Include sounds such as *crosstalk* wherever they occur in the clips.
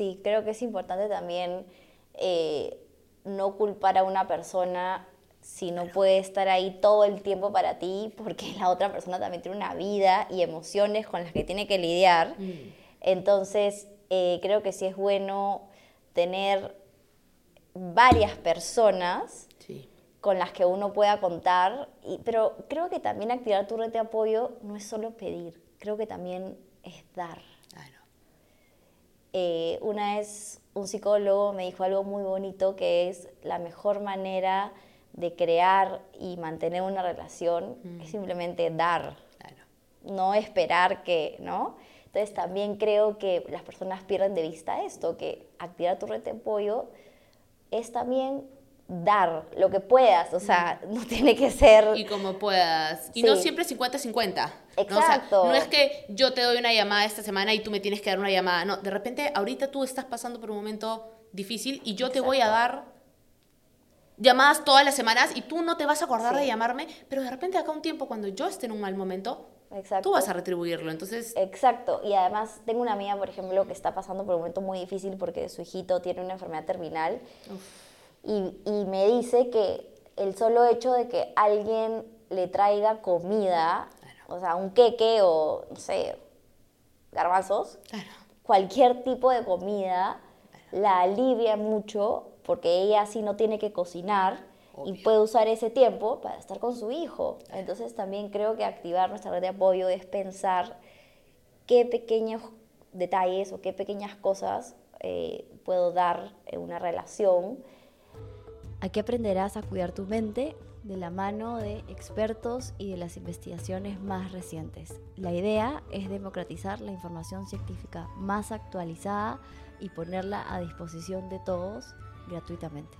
sí, creo que es importante también eh, no culpar a una persona si no puede estar ahí todo el tiempo para ti, porque la otra persona también tiene una vida y emociones con las que tiene que lidiar. Mm. Entonces, eh, creo que sí es bueno tener varias personas con las que uno pueda contar, y, pero creo que también activar tu red de apoyo no es solo pedir, creo que también es dar. Eh, una vez un psicólogo me dijo algo muy bonito que es la mejor manera de crear y mantener una relación es mm. simplemente dar, no esperar que, ¿no? Entonces también creo que las personas pierden de vista esto, que activar tu red de apoyo es también dar lo que puedas, o sea, no tiene que ser... Y como puedas. Y no siempre 50-50. Exacto. ¿no? es que yo te doy una llamada esta semana y tú me tienes que dar una llamada. No, de repente ahorita tú estás pasando por un momento difícil y yo te voy a dar llamadas todas las semanas y tú no te vas a acordar de llamarme, pero de repente acá un tiempo cuando yo esté en un mal momento, Tú vas a retribuirlo, entonces... Exacto, y además tengo una amiga, por ejemplo, que está pasando por un momento muy difícil porque su hijito tiene una enfermedad terminal y, y, me dice que el solo hecho de que alguien le traiga comida, o sea, un queque o, no sé, garbanzos, cualquier tipo de comida, la alivia mucho porque ella así no tiene que cocinar y puede usar ese tiempo para estar con su hijo. Entonces también creo que activar nuestra red de apoyo es pensar qué pequeños detalles o qué pequeñas cosas eh, puedo dar en una relación. Aquí aprenderás a cuidar tu mente de la mano de expertos y de las investigaciones más recientes. La idea es democratizar la información científica más actualizada y ponerla a disposición de todos gratuitamente.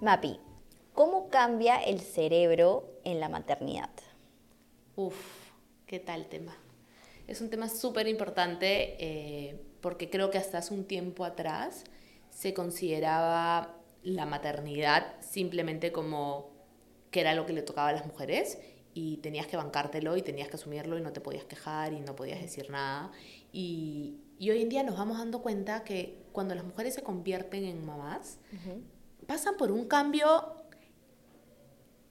Mapi, ¿cómo cambia el cerebro en la maternidad? Uf, qué tal tema. Es un tema súper importante eh, porque creo que hasta hace un tiempo atrás se consideraba la maternidad simplemente como que era lo que le tocaba a las mujeres y tenías que bancártelo y tenías que asumirlo y no te podías quejar y no podías decir nada. Y, hoy en día nos vamos dando cuenta que cuando las mujeres se convierten en mamás, pasan por un cambio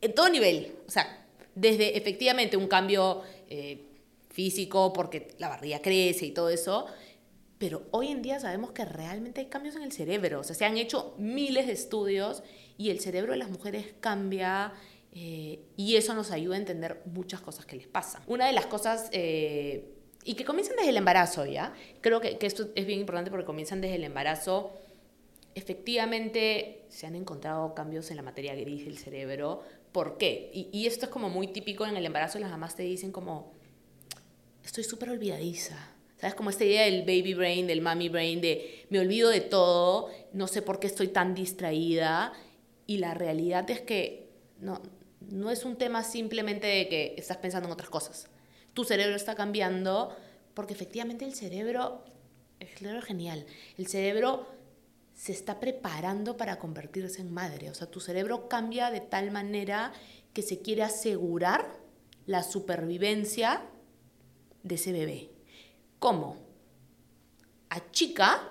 en todo nivel. O sea, desde efectivamente un cambio eh, físico, porque la barriga crece y todo eso, pero hoy en día sabemos que realmente hay cambios en el cerebro. O sea, se han hecho miles de estudios y el cerebro de las mujeres cambia. Eh, y eso nos ayuda a entender muchas cosas que les pasan. Una de las cosas, eh, y que comienzan desde el embarazo, ¿ya? Creo que, que, esto es bien importante porque comienzan desde el embarazo efectivamente se han encontrado cambios en la materia gris del cerebro. ¿Por qué? Y, esto es como muy típico en el embarazo, las mamás te dicen como, estoy súper olvidadiza. ¿Sabes? Como esta idea del baby brain, del mommy brain, de me olvido de todo, no sé por qué estoy tan distraída. Y la realidad es que no, no es un tema simplemente de que estás pensando en otras cosas. Tu cerebro está cambiando porque efectivamente el cerebro, el cerebro es genial. El cerebro se está preparando para convertirse en madre. O sea, tu cerebro cambia de tal manera que se quiere asegurar la supervivencia de ese bebé. ¿Cómo? Achica,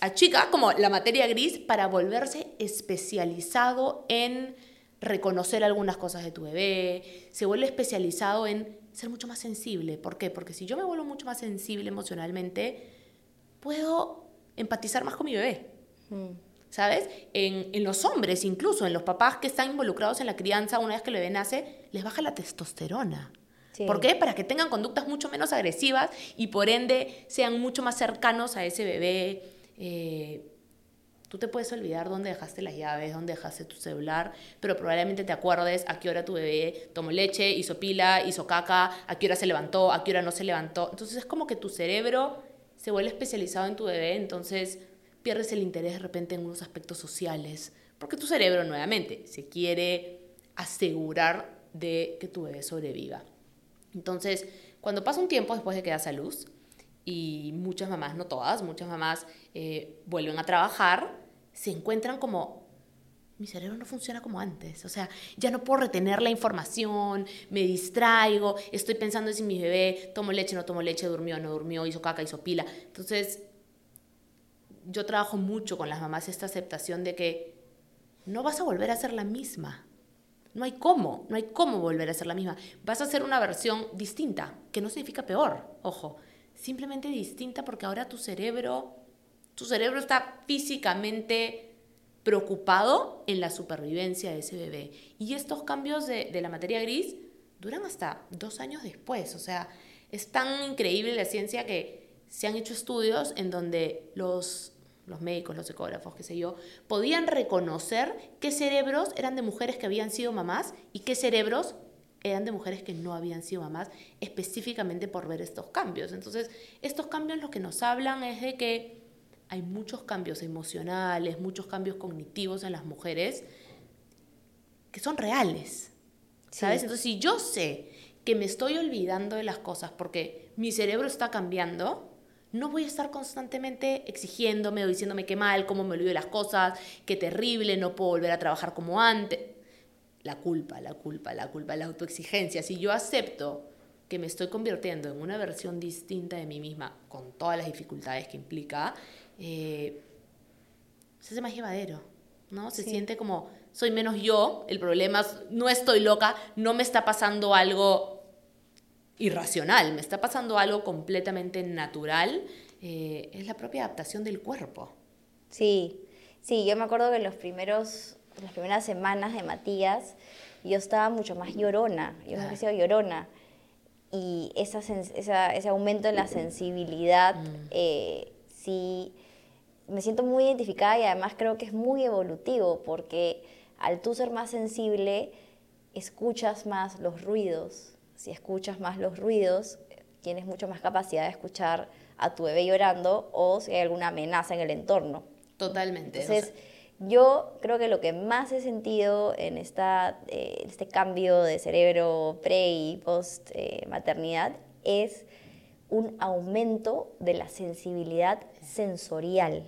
achica como la materia gris para volverse especializado en reconocer algunas cosas de tu bebé, se vuelve especializado en ser mucho más sensible. ¿Por qué? Porque si yo me vuelvo mucho más sensible emocionalmente, puedo empatizar más con mi bebé. Mm. ¿Sabes? En, los hombres, incluso en los papás que están involucrados en la crianza, una vez que el bebé nace, les baja la testosterona. ¿Por qué? Para que tengan conductas mucho menos agresivas y por ende sean mucho más cercanos a ese bebé. Eh, tú te puedes olvidar dónde dejaste las llaves, dónde dejaste tu celular, pero probablemente te acuerdes a qué hora tu bebé tomó leche, hizo pila, hizo caca, a qué hora se levantó, a qué hora no se levantó. Entonces es como que tu cerebro se vuelve especializado en tu bebé, entonces pierdes el interés de repente en unos aspectos sociales, porque tu cerebro nuevamente se quiere asegurar de que tu bebé sobreviva. Entonces, cuando pasa un tiempo después de que das a luz, y muchas mamás, no todas, muchas mamás eh, vuelven a trabajar, se encuentran como mi cerebro no funciona como antes. O sea, ya no puedo retener la información, me distraigo, estoy pensando en si mi bebé tomó leche, no tomó leche, durmió, no durmió, hizo caca, hizo pila. Entonces, yo trabajo mucho con las mamás esta aceptación de que no vas a volver a ser la misma. No hay cómo, no hay cómo volver a ser la misma. Vas a hacer una versión distinta, que no significa peor, ojo, simplemente distinta porque ahora tu cerebro, tu cerebro está físicamente preocupado en la supervivencia de ese bebé. Y estos cambios de, de la materia gris duran hasta dos años después. O sea, es tan increíble la ciencia que se han hecho estudios en donde los los médicos, los ecógrafos, qué sé yo, podían reconocer qué cerebros eran de mujeres que habían sido mamás y qué cerebros eran de mujeres que no habían sido mamás, específicamente por ver estos cambios. Entonces, estos cambios lo que nos hablan es de que hay muchos cambios emocionales, muchos cambios cognitivos en las mujeres que son reales. ¿Sabes? Entonces, si yo sé que me estoy olvidando de las cosas porque mi cerebro está cambiando, no voy a estar constantemente exigiéndome o diciéndome qué mal, cómo me olvido las cosas, qué terrible, no puedo volver a trabajar como antes. La culpa, la culpa, la culpa, la autoexigencia. Si yo acepto que me estoy convirtiendo en una versión distinta de mí misma, con todas las dificultades que implica, eh, se hace más llevadero, ¿no? Se siente como, soy menos yo, el problema es, no estoy loca, no me está pasando algo irracional, me está pasando algo completamente natural, eh, es la propia adaptación del cuerpo. Sí, sí, yo me acuerdo que en los primeros, las primeras semanas de Matías, yo estaba mucho más llorona, yo me he sido llorona. Y esa, ese aumento en la sensibilidad, mm. eh, sí, me siento muy identificada y además creo que es muy evolutivo, porque al tú ser más sensible, escuchas más los ruidos, si escuchas más los ruidos, tienes mucho más capacidad de escuchar a tu bebé llorando o si hay alguna amenaza en el entorno. Totalmente. Entonces, yo creo que lo que más he sentido en esta, eh, este cambio de cerebro pre y post eh, maternidad es un aumento de la sensibilidad sensorial.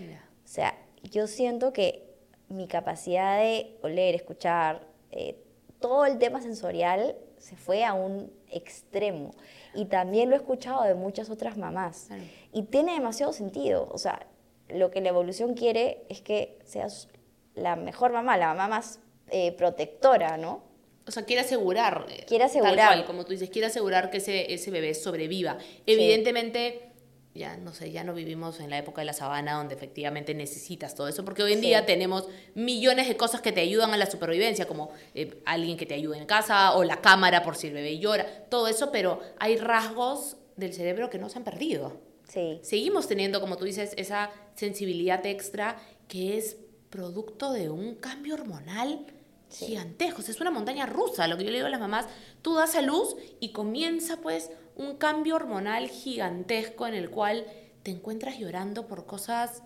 O sea, yo siento que mi capacidad de oler, escuchar, eh, todo el tema sensorial se fue a un extremo. Y también lo he escuchado de muchas otras mamás. Y tiene demasiado sentido. O sea, lo que la evolución quiere es que seas la mejor mamá, la mamá más eh, protectora, ¿no? O sea, quiere asegurar. Eh, quiere asegurar. Tal cual, como tú dices, quiere asegurar que ese, ese bebé sobreviva. Evidentemente ya no sé, ya no vivimos en la época de la sabana donde efectivamente necesitas todo eso, porque hoy en día tenemos millones de cosas que te ayudan a la supervivencia, como eh, alguien que te ayude en casa o la cámara por si el bebé llora, todo eso, pero hay rasgos del cerebro que no se han perdido. Sí. Seguimos teniendo, como tú dices, esa sensibilidad extra que es producto de un cambio hormonal gigantesco. es una montaña rusa, lo que yo le digo a las mamás, tú das a luz y comienza pues un cambio hormonal gigantesco en el cual te encuentras llorando por cosas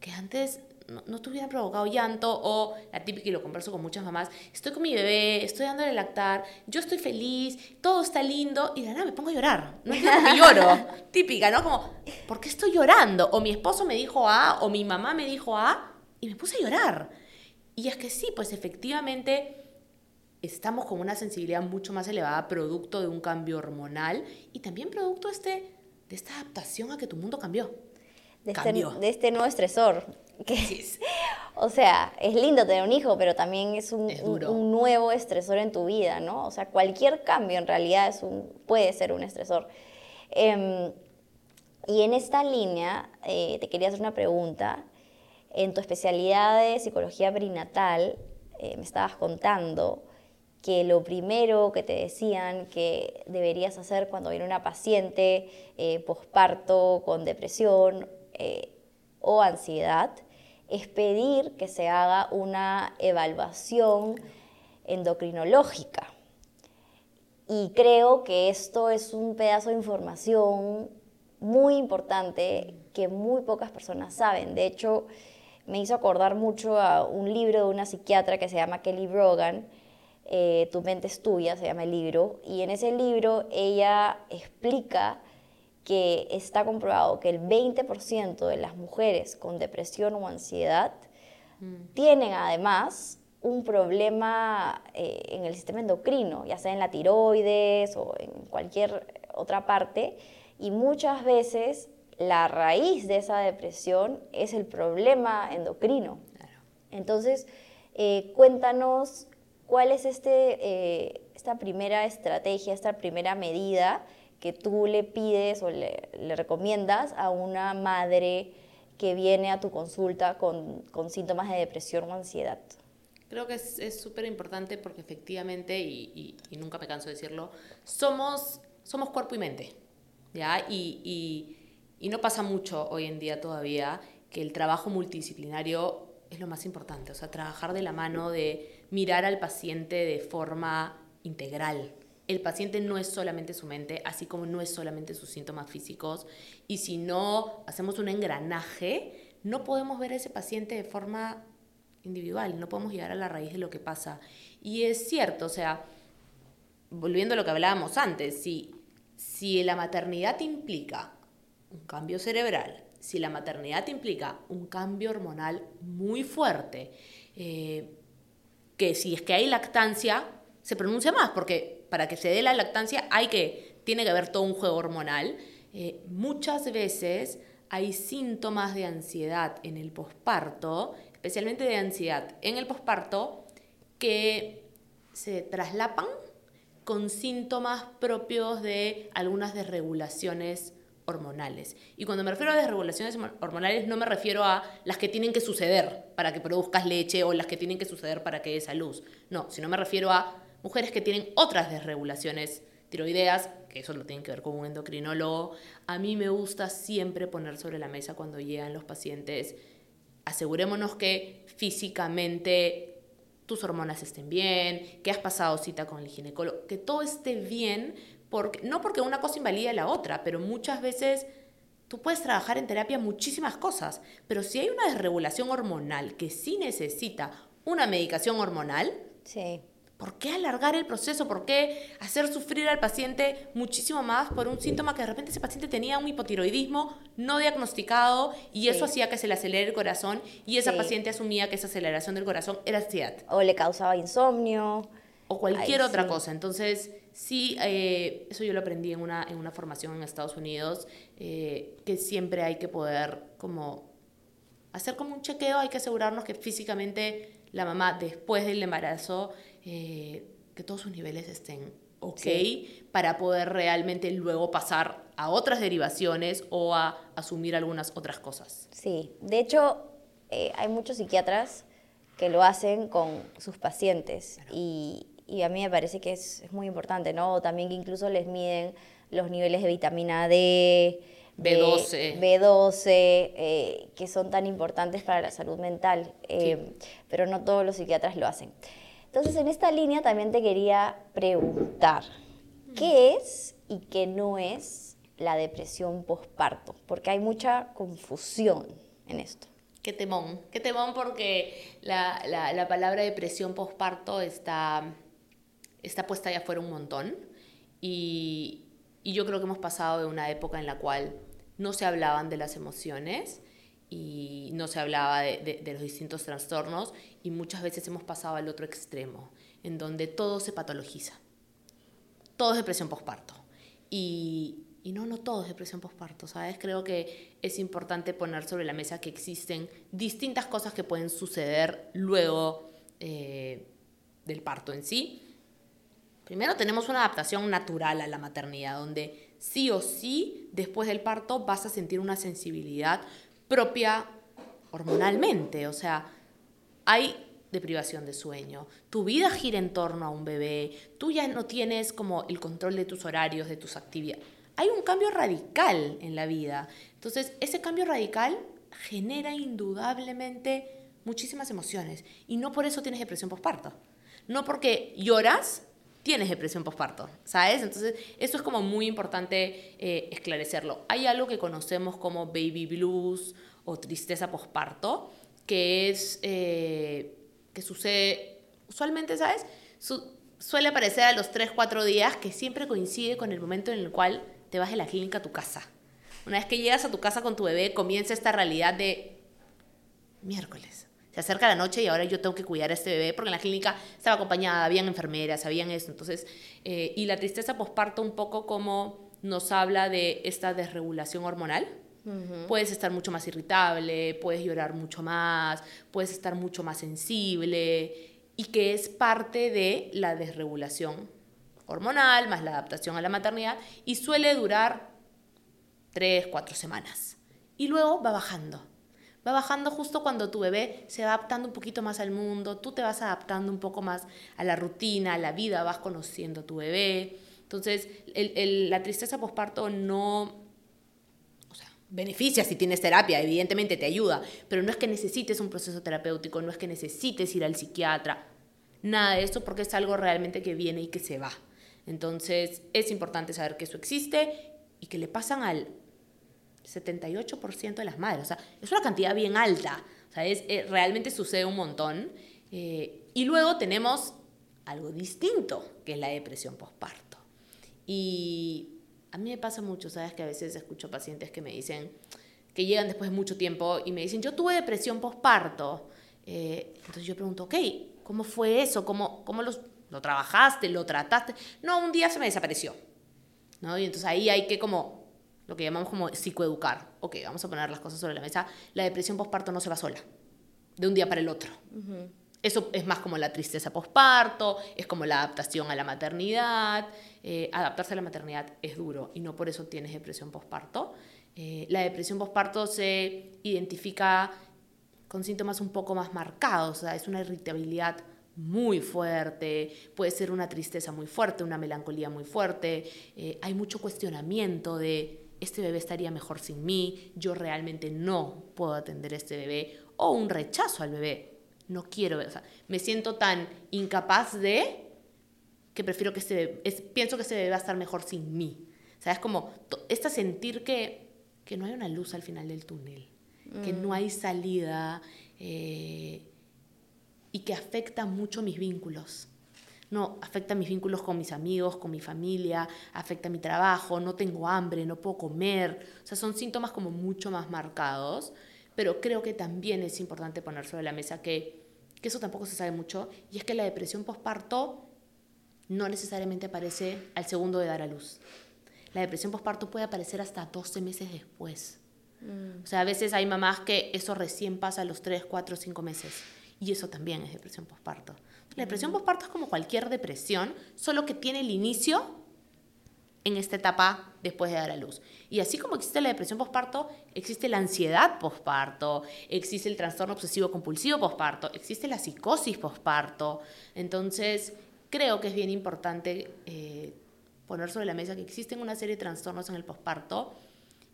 que antes no, te hubieran provocado llanto o la típica, y lo converso con muchas mamás, estoy con mi bebé, estoy dándole lactar, yo estoy feliz, todo está lindo y de nada me pongo a llorar. No es que lloro. *laughs* típica, ¿no? Como, ¿por qué estoy llorando? O mi esposo me dijo A o mi mamá me dijo A y me puse a llorar. Y es que sí, pues efectivamente estamos con una sensibilidad mucho más elevada, producto de un cambio hormonal y también producto de, este, de esta adaptación a que tu mundo cambió. De, Este, de este nuevo estresor. Que, *laughs* o sea, es lindo tener un hijo, pero también es un, un, nuevo estresor en tu vida, ¿no? O sea, cualquier cambio en realidad es un, puede ser un estresor. Em, y en esta línea eh, te quería hacer una pregunta. En tu especialidad de psicología perinatal, eh, me estabas contando que lo primero que te decían que deberías hacer cuando viene una paciente eh, posparto con depresión eh, o ansiedad es pedir que se haga una evaluación endocrinológica. Y creo que esto es un pedazo de información muy importante que muy pocas personas saben. De hecho, me hizo acordar mucho a un libro de una psiquiatra que se llama Kelly Brogan, eh, Tu mente es tuya, se llama el libro, y en ese libro ella explica que está comprobado que el 20% de las mujeres con depresión o ansiedad mm. tienen además un problema eh, en el sistema endocrino, ya sea en la tiroides o en cualquier otra parte, y muchas veces la raíz de esa depresión es el problema endocrino. Entonces, eh, cuéntanos cuál es este, eh, esta primera estrategia, esta primera medida que tú le pides o le, recomiendas a una madre que viene a tu consulta con, síntomas de depresión o ansiedad. Creo que es súper importante porque efectivamente, y, nunca me canso de decirlo, somos, somos cuerpo y mente. ¿ya? Y, y, no pasa mucho hoy en día todavía que el trabajo multidisciplinario es lo más importante. O sea, trabajar de la mano de mirar al paciente de forma integral. El paciente no es solamente su mente, así como no es solamente sus síntomas físicos. Y si no hacemos un engranaje, no podemos ver a ese paciente de forma individual, no podemos llegar a la raíz de lo que pasa. Y es cierto, o sea, volviendo a lo que hablábamos antes, si, si la maternidad implica un cambio cerebral, si la maternidad implica un cambio hormonal muy fuerte, eh, que si es que hay lactancia, se pronuncia más, porque para que se dé la lactancia hay que, tiene que haber todo un juego hormonal. Eh, muchas veces hay síntomas de ansiedad en el posparto, especialmente de ansiedad en el posparto, que se traslapan con síntomas propios de algunas desregulaciones Y cuando me refiero a desregulaciones hormonales no me refiero a las que tienen que suceder para que produzcas leche o las que tienen que suceder para que des a luz. No, sino me refiero a mujeres que tienen otras desregulaciones tiroideas, que eso lo tienen que ver con un endocrinólogo. A mí me gusta siempre poner sobre la mesa cuando llegan los pacientes, asegurémonos que físicamente tus hormonas estén bien, que has pasado cita con el ginecólogo, que todo esté bien porque, no porque una cosa invalida la otra, pero muchas veces tú puedes trabajar en terapia muchísimas cosas, pero si hay una desregulación hormonal que sí necesita una medicación hormonal, sí. ¿por qué alargar el proceso? ¿Por qué hacer sufrir al paciente muchísimo más por un síntoma que de repente ese paciente tenía un hipotiroidismo no diagnosticado y eso hacía que se le acelere el corazón y esa paciente asumía que esa aceleración del corazón era ansiedad? O le causaba insomnio. O cualquier otra cosa. Entonces, Sí, eh, eso yo lo aprendí en una, en una formación en Estados Unidos, eh, que siempre hay que poder como hacer como un chequeo, hay que asegurarnos que físicamente la mamá después del embarazo, eh, que todos sus niveles estén ok para poder realmente luego pasar a otras derivaciones o a asumir algunas otras cosas. Sí, de hecho hay muchos psiquiatras que lo hacen con sus pacientes y, y a mí me parece que es, muy importante, ¿no? También que incluso les miden los niveles de vitamina D, B12, B12 eh, que son tan importantes para la salud mental, eh, pero no todos los psiquiatras lo hacen. Entonces, en esta línea también te quería preguntar, ¿qué es y qué no es la depresión postparto? Porque hay mucha confusión en esto. Qué temón, qué temón porque la, la, la palabra depresión postparto está está puesta allá afuera un montón y, yo creo que hemos pasado de una época en la cual no se hablaban de las emociones y no se hablaba de, los distintos trastornos y muchas veces hemos pasado al otro extremo, en donde todo se patologiza. Todo es depresión postparto. Y, y no, no todo es depresión postparto, ¿sabes? Creo que es importante poner sobre la mesa que existen distintas cosas que pueden suceder luego eh, del parto en sí Primero tenemos una adaptación natural a la maternidad, donde sí o sí, después del parto, vas a sentir una sensibilidad propia hormonalmente. O sea, hay deprivación de sueño, tu vida gira en torno a un bebé, tú ya no tienes como el control de tus horarios, de tus actividades. Hay un cambio radical en la vida. Entonces, ese cambio radical genera indudablemente muchísimas emociones y no por eso tienes depresión postparto. No porque lloras tienes depresión postparto, ¿sabes? Entonces, eso es como muy importante eh, esclarecerlo. Hay algo que conocemos como baby blues o tristeza postparto, que es, eh, que sucede usualmente, ¿sabes? suele aparecer a los 3, 4 días, que siempre coincide con el momento en el cual te vas de la clínica a tu casa. Una vez que llegas a tu casa con tu bebé, comienza esta realidad de miércoles. Se acerca la noche y ahora yo tengo que cuidar a este bebé porque en la clínica estaba acompañada, habían enfermeras, habían eso. Entonces, eh, y la tristeza posparto un poco como nos habla de esta desregulación hormonal. Puedes estar mucho más irritable, puedes llorar mucho más, puedes estar mucho más sensible y que es parte de la desregulación hormonal más la adaptación a la maternidad y suele durar tres, cuatro semanas. Y luego va bajando. Va bajando justo cuando tu bebé se va adaptando un poquito más al mundo, tú te vas adaptando un poco más a la rutina, a la vida, vas conociendo a tu bebé. Entonces, la tristeza posparto no, o sea, beneficia si tienes terapia, evidentemente te ayuda, pero no es que necesites un proceso terapéutico, no es que necesites ir al psiquiatra, nada de eso porque es algo realmente que viene y que se va. Entonces es importante saber que eso existe y que le pasan al 78% de las madres. O sea, es una cantidad bien alta. O sea, es, eh, realmente sucede un montón. Eh, y luego tenemos algo distinto, que es la depresión postparto. Y a mí me pasa mucho, ¿sabes? Que a veces escucho pacientes que me dicen, que llegan después de mucho tiempo y me dicen, yo tuve depresión postparto. Eh, entonces yo pregunto, ok, ¿cómo fue eso? ¿Cómo, cómo los, lo trabajaste, lo trataste. No, un día se me desapareció. ¿no? Y entonces ahí hay que como, lo que llamamos como psicoeducar. Ok, vamos a poner las cosas sobre la mesa. La depresión postparto no se va sola, de un día para el otro. Eso es más como la tristeza postparto, es como la adaptación a la maternidad. Eh, adaptarse a la maternidad es duro y no por eso tienes depresión postparto. Eh, la depresión postparto se identifica con síntomas un poco más marcados, o sea, es una irritabilidad muy fuerte, puede ser una tristeza muy fuerte, una melancolía muy fuerte, eh, hay mucho cuestionamiento de este bebé estaría mejor sin mí, yo realmente no puedo atender a este bebé, o un rechazo al bebé, no quiero, o sea, me siento tan incapaz de que prefiero que este bebé, pienso que este bebé va a estar mejor sin mí. O sea, es como esta sentir que, que no hay una luz al final del túnel, que no mm. hay salida. Eh, y que afecta mucho mis vínculos. No, afecta mis vínculos con mis amigos, con mi familia, afecta mi trabajo, no tengo hambre, no puedo comer. O sea, son síntomas como mucho más marcados, pero creo que también es importante poner sobre la mesa que, que eso tampoco se sabe mucho, y es que la depresión postparto no necesariamente aparece al segundo de dar a luz. La depresión postparto puede aparecer hasta 12 meses después. Mm. O sea, a veces hay mamás que eso recién pasa a los 3, 4, 5 meses. Y eso también es depresión postparto. La depresión postparto es como cualquier depresión, solo que tiene el inicio en esta etapa después de dar a luz. Y así como existe la depresión postparto, existe la ansiedad postparto, existe el trastorno obsesivo compulsivo postparto, existe la psicosis postparto. Entonces, creo que es bien importante eh, poner sobre la mesa que existen una serie de trastornos en el postparto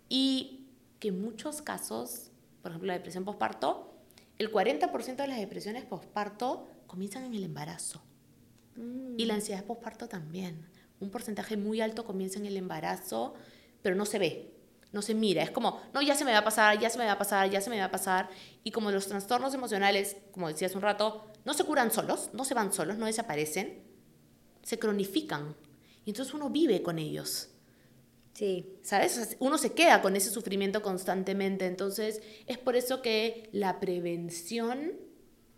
y que en muchos casos, por ejemplo, la depresión postparto, el 40% de las depresiones postparto comienzan en el embarazo. Y la ansiedad postparto también. Un porcentaje muy alto comienza en el embarazo, pero no se ve, no se mira. Es como, no, ya se me va a pasar, ya se me va a pasar, ya se me va a pasar. Y como los trastornos emocionales, como decía hace un rato, no se curan solos, no se van solos, no desaparecen, se cronifican. Y entonces uno vive con ellos. Sí. ¿Sabes? Uno se queda con ese sufrimiento constantemente. Entonces, es por eso que la prevención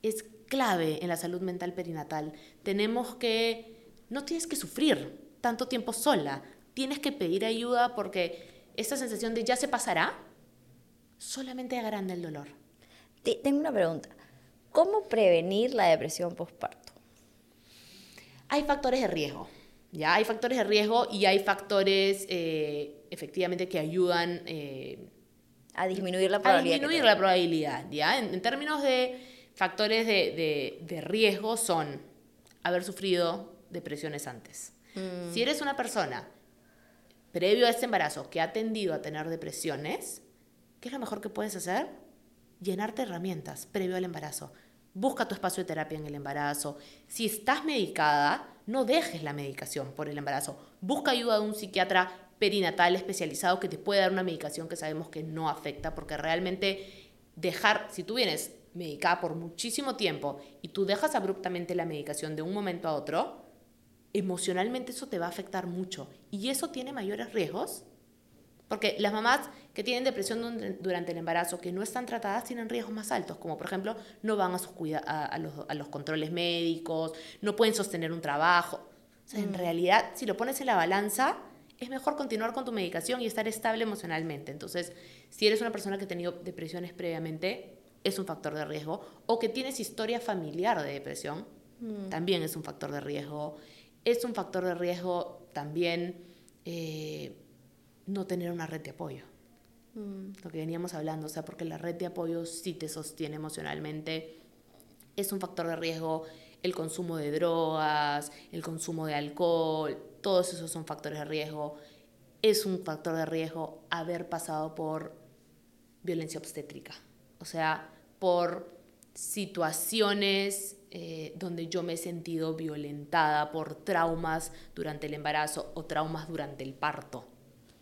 es clave en la salud mental perinatal. Tenemos que, no tienes que sufrir tanto tiempo sola, tienes que pedir ayuda porque esta sensación de ya se pasará solamente agranda el dolor. Tengo una pregunta. ¿Cómo prevenir la depresión postparto? Hay factores de riesgo. ¿ya? Hay factores de riesgo y hay factores eh, efectivamente que ayudan eh, a disminuir la probabilidad. A disminuir la probabilidad, ¿ya? En, términos de factores de, de, riesgo son haber sufrido depresiones antes. Mm. Si eres una persona previo a este embarazo que ha tendido a tener depresiones, ¿qué es lo mejor que puedes hacer? Llenarte herramientas previo al embarazo. Busca tu espacio de terapia en el embarazo. Si estás medicada, no dejes la medicación por el embarazo. Busca ayuda de un psiquiatra perinatal especializado que te pueda dar una medicación que sabemos que no afecta, porque realmente dejar, si tú vienes medicada por muchísimo tiempo y tú dejas abruptamente la medicación de un momento a otro, emocionalmente eso te va a afectar mucho y eso tiene mayores riesgos Porque las mamás que tienen depresión durante el embarazo, que no están tratadas, tienen riesgos más altos, como por ejemplo, no van a, sus a, los, a los, controles médicos, no pueden sostener un trabajo. O sea, en mm. realidad, si lo pones en la balanza, es mejor continuar con tu medicación y estar estable emocionalmente. Entonces, si eres una persona que ha tenido depresiones previamente, es un factor de riesgo. O que tienes historia familiar de depresión, mm. también es un factor de riesgo. Es un factor de riesgo también eh, no tener una red de apoyo. Mm. Lo que veníamos hablando, o sea, porque la red de apoyo sí te sostiene emocionalmente. Es un factor de riesgo el consumo de drogas, el consumo de alcohol, todos esos son factores de riesgo. Es un factor de riesgo haber pasado por violencia obstétrica, o sea, por situaciones eh, donde yo me he sentido violentada por traumas durante el embarazo o traumas durante el parto.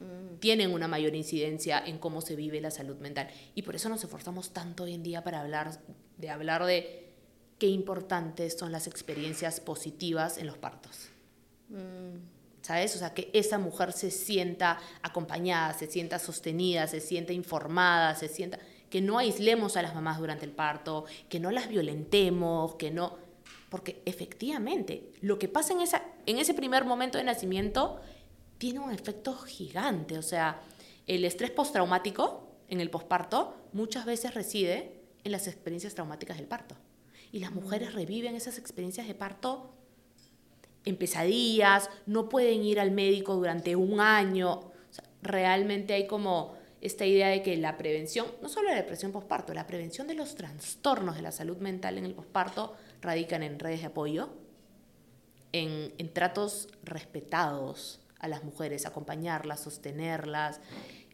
Mm. Tienen una mayor incidencia en cómo se vive la salud mental. Y por eso nos esforzamos tanto hoy en día para hablar de, hablar de qué importantes son las experiencias positivas en los partos. Mm. ¿Sabes? O sea, que esa mujer se sienta acompañada, se sienta sostenida, se sienta informada, se sienta que no aislemos a las mamás durante el parto, que no las violentemos, que no... Porque efectivamente, lo que pasa en, esa, en ese primer momento de nacimiento tiene un efecto gigante. O sea, el estrés postraumático en el posparto muchas veces reside en las experiencias traumáticas del parto. Y las mujeres reviven esas experiencias de parto en pesadillas, no pueden ir al médico durante un año. realmente hay como esta idea de que la prevención, no solo la depresión posparto, la prevención de los trastornos de la salud mental en el posparto radican en redes de apoyo, en, en tratos respetados a las mujeres, acompañarlas, sostenerlas.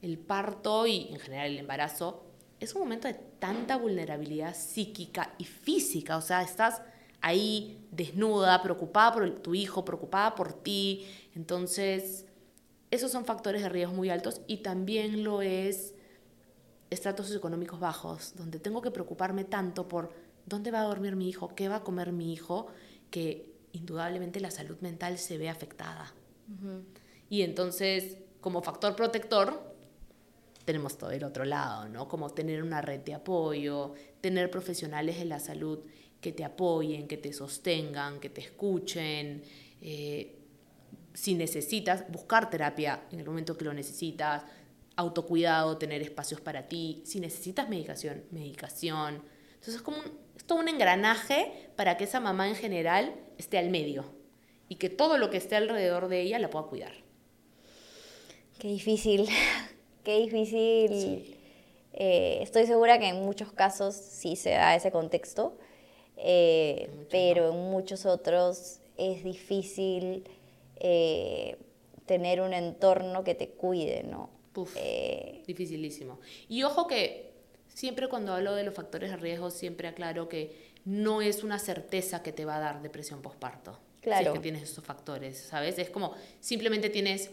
El parto y en general el embarazo es un momento de tanta vulnerabilidad psíquica y física, o sea, estás ahí desnuda, preocupada por tu hijo, preocupada por ti. Entonces, esos son factores de riesgo muy altos y también lo es estratos económicos bajos, donde tengo que preocuparme tanto por dónde va a dormir mi hijo, qué va a comer mi hijo, que indudablemente la salud mental se ve afectada. Y entonces, como factor protector, tenemos todo el otro lado, ¿no? Como tener una red de apoyo, tener profesionales de la salud que te apoyen, que te sostengan, que te escuchen. Eh, si necesitas, buscar terapia en el momento que lo necesitas, autocuidado, tener espacios para ti, si necesitas medicación, medicación. Entonces es como es todo un engranaje para que esa mamá en general esté al medio y que todo lo que esté alrededor de ella la pueda cuidar. Qué difícil, *laughs* qué difícil. Eh, estoy segura que en muchos casos sí se da ese contexto, eh, pero en muchos otros es difícil eh, tener un entorno que te cuide, ¿no? Eh, dificilísimo. Y ojo que siempre cuando hablo de los factores de riesgo, siempre aclaro que no es una certeza que te va a dar depresión postparto. Claro. Si es que tienes esos factores, ¿sabes? Es como simplemente tienes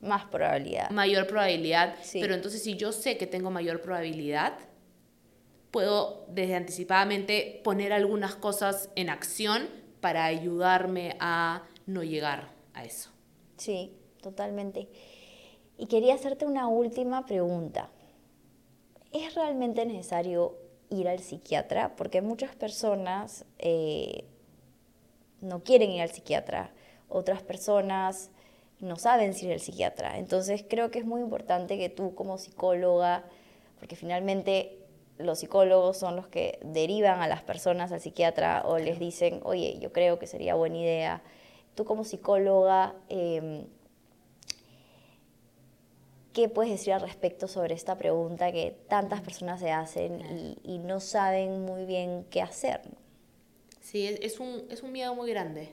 más probabilidad. Mayor probabilidad. Pero entonces si yo sé que tengo mayor probabilidad, puedo desde anticipadamente poner algunas cosas en acción para ayudarme a no llegar a eso. Sí, totalmente. Y quería hacerte una última pregunta. ¿Es realmente necesario ir al psiquiatra? Porque muchas personas eh, no quieren ir al psiquiatra, otras personas no saben si ir al psiquiatra. Entonces creo que es muy importante que tú como psicóloga, porque finalmente los psicólogos son los que derivan a las personas al psiquiatra o les dicen, oye, yo creo que sería buena idea tú como psicóloga, em, ¿qué puedes decir al respecto sobre esta pregunta que tantas personas se hacen y, no saben muy bien qué hacer? Sí, es, un, es un miedo muy grande.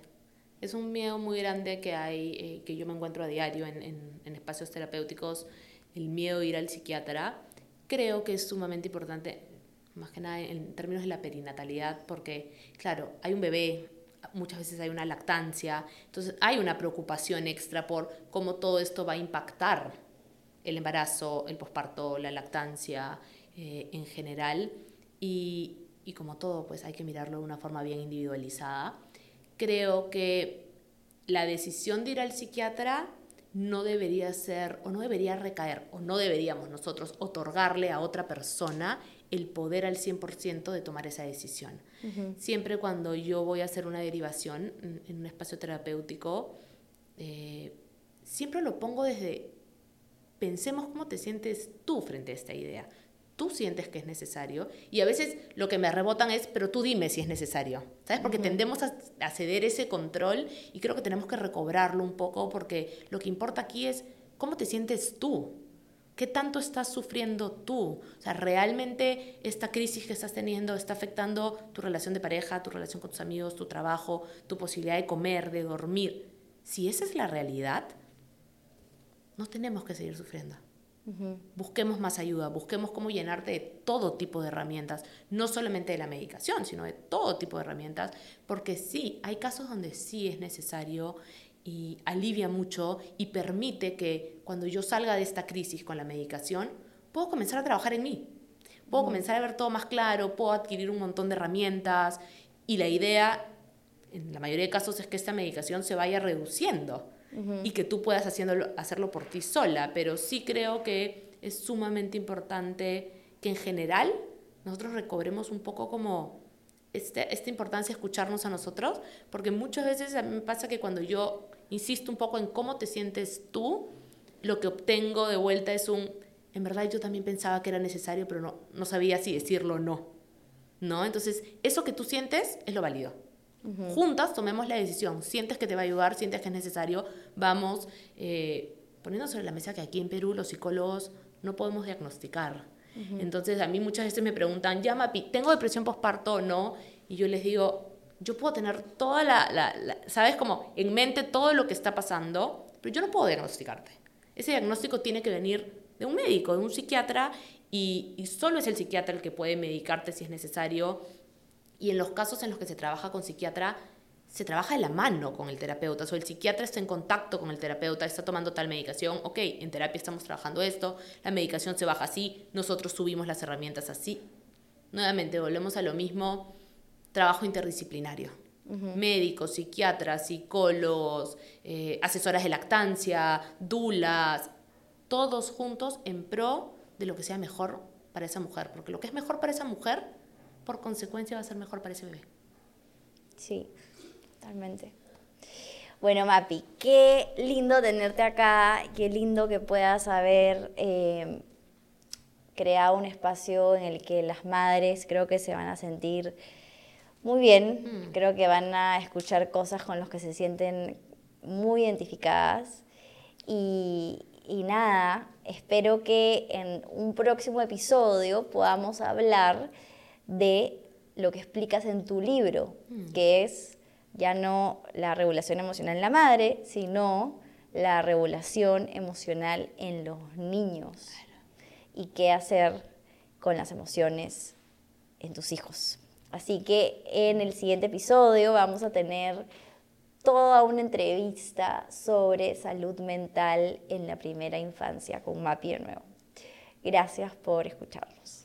Es un miedo muy grande que hay, eh, que yo me encuentro a diario en, en, espacios terapéuticos, el miedo a ir al psiquiatra. Creo que es sumamente importante, más que nada en términos de la perinatalidad, porque, claro, hay un bebé, muchas veces hay una lactancia, entonces hay una preocupación extra por cómo todo esto va a impactar el embarazo, el posparto, la lactancia eh, en general y, y como todo pues hay que mirarlo de una forma bien individualizada. Creo que la decisión de ir al psiquiatra no debería ser o no debería recaer o no deberíamos nosotros otorgarle a otra persona el poder al 100% de tomar esa decisión. Siempre cuando yo voy a hacer una derivación en, un espacio terapéutico, eh, siempre lo pongo desde, pensemos cómo te sientes tú frente a esta idea. Tú sientes que es necesario y a veces lo que me rebotan es, pero tú dime si es necesario, ¿sabes? Porque tendemos a, a ceder ese control y creo que tenemos que recobrarlo un poco porque lo que importa aquí es cómo te sientes tú, ¿Qué tanto estás sufriendo tú? O sea, ¿realmente esta crisis que estás teniendo está afectando tu relación de pareja, tu relación con tus amigos, tu trabajo, tu posibilidad de comer, de dormir? Si esa es la realidad, no tenemos que seguir sufriendo. Busquemos más ayuda, busquemos cómo llenarte de todo tipo de herramientas, no solamente de la medicación, sino de todo tipo de herramientas, porque sí, hay casos donde sí es necesario y alivia mucho y permite que cuando yo salga de esta crisis con la medicación, puedo comenzar a trabajar en mí. Puedo comenzar a ver todo más claro, puedo adquirir un montón de herramientas y la idea, en la mayoría de casos, es que esta medicación se vaya reduciendo y que tú puedas haciéndolo, hacerlo por ti sola. Pero sí creo que es sumamente importante que en general nosotros recobremos un poco como este, esta importancia de escucharnos a nosotros, porque muchas veces a mí me pasa que cuando yo insisto un poco en cómo te sientes tú, lo que obtengo de vuelta es un, en verdad yo también pensaba que era necesario, pero no, no sabía si decirlo o no. ¿No? Entonces, eso que tú sientes es lo válido. Juntas tomemos la decisión. Sientes que te va a ayudar, sientes que es necesario, vamos eh, poniendo sobre la mesa que aquí en Perú los psicólogos no podemos diagnosticar. Entonces, a mí muchas veces me preguntan, ya Mapi, ¿tengo depresión postparto o no? Y yo les digo, yo puedo tener toda la, ¿sabes? Como en mente todo lo que está pasando, pero yo no puedo diagnosticarte. Ese diagnóstico tiene que venir de un médico, de un psiquiatra, y solo es el psiquiatra el que puede medicarte si es necesario. Y en los casos en los que se trabaja con psiquiatra, se trabaja de la mano con el terapeuta, o el psiquiatra está en contacto con el terapeuta, está tomando tal medicación, ok, en terapia estamos trabajando esto, la medicación se baja así, nosotros subimos las herramientas así. Nuevamente, volvemos a lo mismo, trabajo interdisciplinario. Médicos, psiquiatras, psicólogos, eh, asesoras de lactancia, dulas, todos juntos en pro de lo que sea mejor para esa mujer, porque lo que es mejor para esa mujer, por consecuencia va a ser mejor para ese bebé. Sí, totalmente. Bueno, Mapi, qué lindo tenerte acá, qué lindo que puedas haber eh, creado un espacio en el que las madres creo que se van a sentir muy bien, mm. creo que van a escuchar cosas con las que se sienten muy identificadas y, nada, espero que en un próximo episodio podamos hablar de lo que explicas en tu libro, mm. que es ya no la regulación emocional en la madre, sino la regulación emocional en los niños y qué hacer con las emociones en tus hijos. Así que en el siguiente episodio vamos a tener toda una entrevista sobre salud mental en la primera infancia con Mapi de nuevo. Gracias por escucharnos.